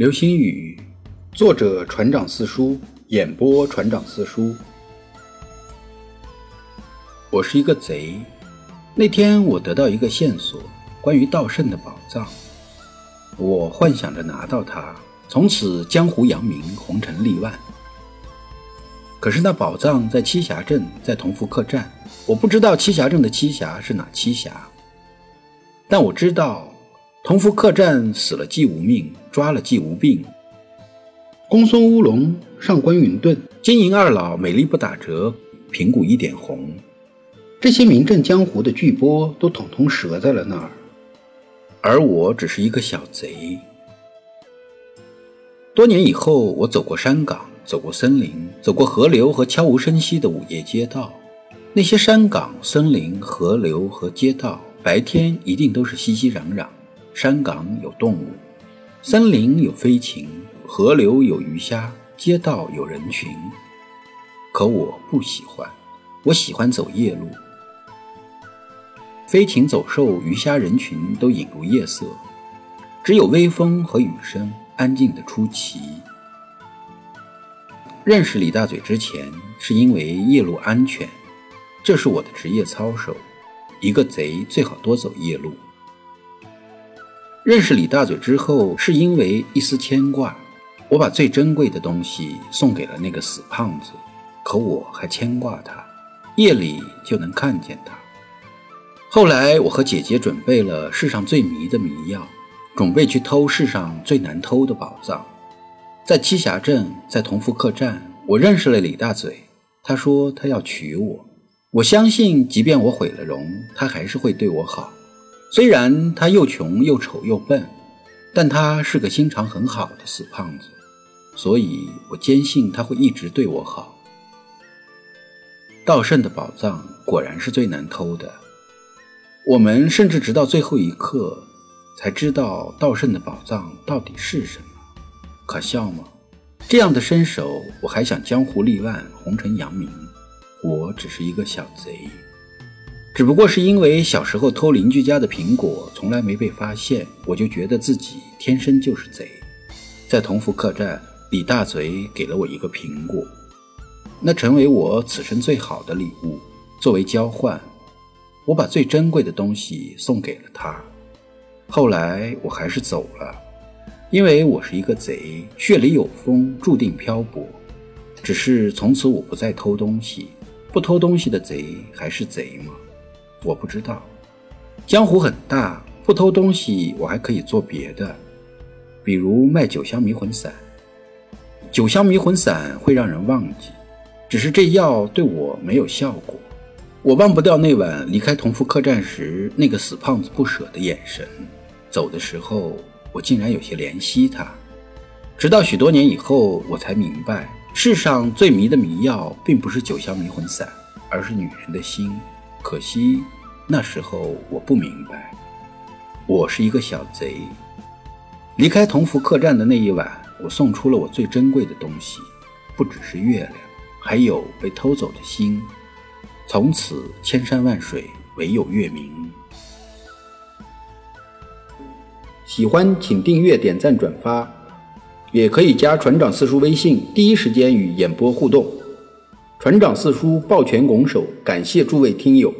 流星雨，作者船长四叔，演播船长四叔。我是一个贼。那天我得到一个线索，关于道圣的宝藏。我幻想着拿到它，从此江湖扬名，红尘立万。可是那宝藏在栖霞镇，在同福客栈。我不知道栖霞镇的栖霞是哪栖霞，但我知道。同福客栈死了季无命，抓了季无病。公孙乌龙上官云顿，金银二老美丽不打折，平谷一点红。这些名震江湖的巨波都统统折在了那儿，而我只是一个小贼。多年以后，我走过山岗，走过森林，走过河流和悄无声息的午夜街道。那些山岗、森林、河流和街道，白天一定都是熙熙攘攘。山岗有动物，森林有飞禽，河流有鱼虾，街道有人群。可我不喜欢，我喜欢走夜路。飞禽走兽、鱼虾人群都引入夜色，只有微风和雨声安静的出奇。认识李大嘴之前，是因为夜路安全，这是我的职业操守。一个贼最好多走夜路。认识李大嘴之后，是因为一丝牵挂。我把最珍贵的东西送给了那个死胖子，可我还牵挂他，夜里就能看见他。后来，我和姐姐准备了世上最迷的迷药，准备去偷世上最难偷的宝藏。在栖霞镇，在同福客栈，我认识了李大嘴。他说他要娶我，我相信，即便我毁了容，他还是会对我好。虽然他又穷又丑又笨，但他是个心肠很好的死胖子，所以我坚信他会一直对我好。道圣的宝藏果然是最难偷的，我们甚至直到最后一刻才知道道圣的宝藏到底是什么，可笑吗？这样的身手，我还想江湖立万、红尘扬名，我只是一个小贼。只不过是因为小时候偷邻居家的苹果从来没被发现，我就觉得自己天生就是贼。在同福客栈，李大嘴给了我一个苹果，那成为我此生最好的礼物。作为交换，我把最珍贵的东西送给了他。后来我还是走了，因为我是一个贼，血里有风，注定漂泊。只是从此我不再偷东西，不偷东西的贼还是贼吗？我不知道，江湖很大，不偷东西，我还可以做别的，比如卖酒香迷魂散。酒香迷魂散会让人忘记，只是这药对我没有效果。我忘不掉那晚离开同福客栈时那个死胖子不舍的眼神。走的时候，我竟然有些怜惜他。直到许多年以后，我才明白，世上最迷的迷药，并不是酒香迷魂散，而是女人的心。可惜，那时候我不明白，我是一个小贼。离开同福客栈的那一晚，我送出了我最珍贵的东西，不只是月亮，还有被偷走的心。从此，千山万水唯有月明。喜欢请订阅、点赞、转发，也可以加船长四叔微信，第一时间与演播互动。船长四叔抱拳拱手，感谢诸位听友。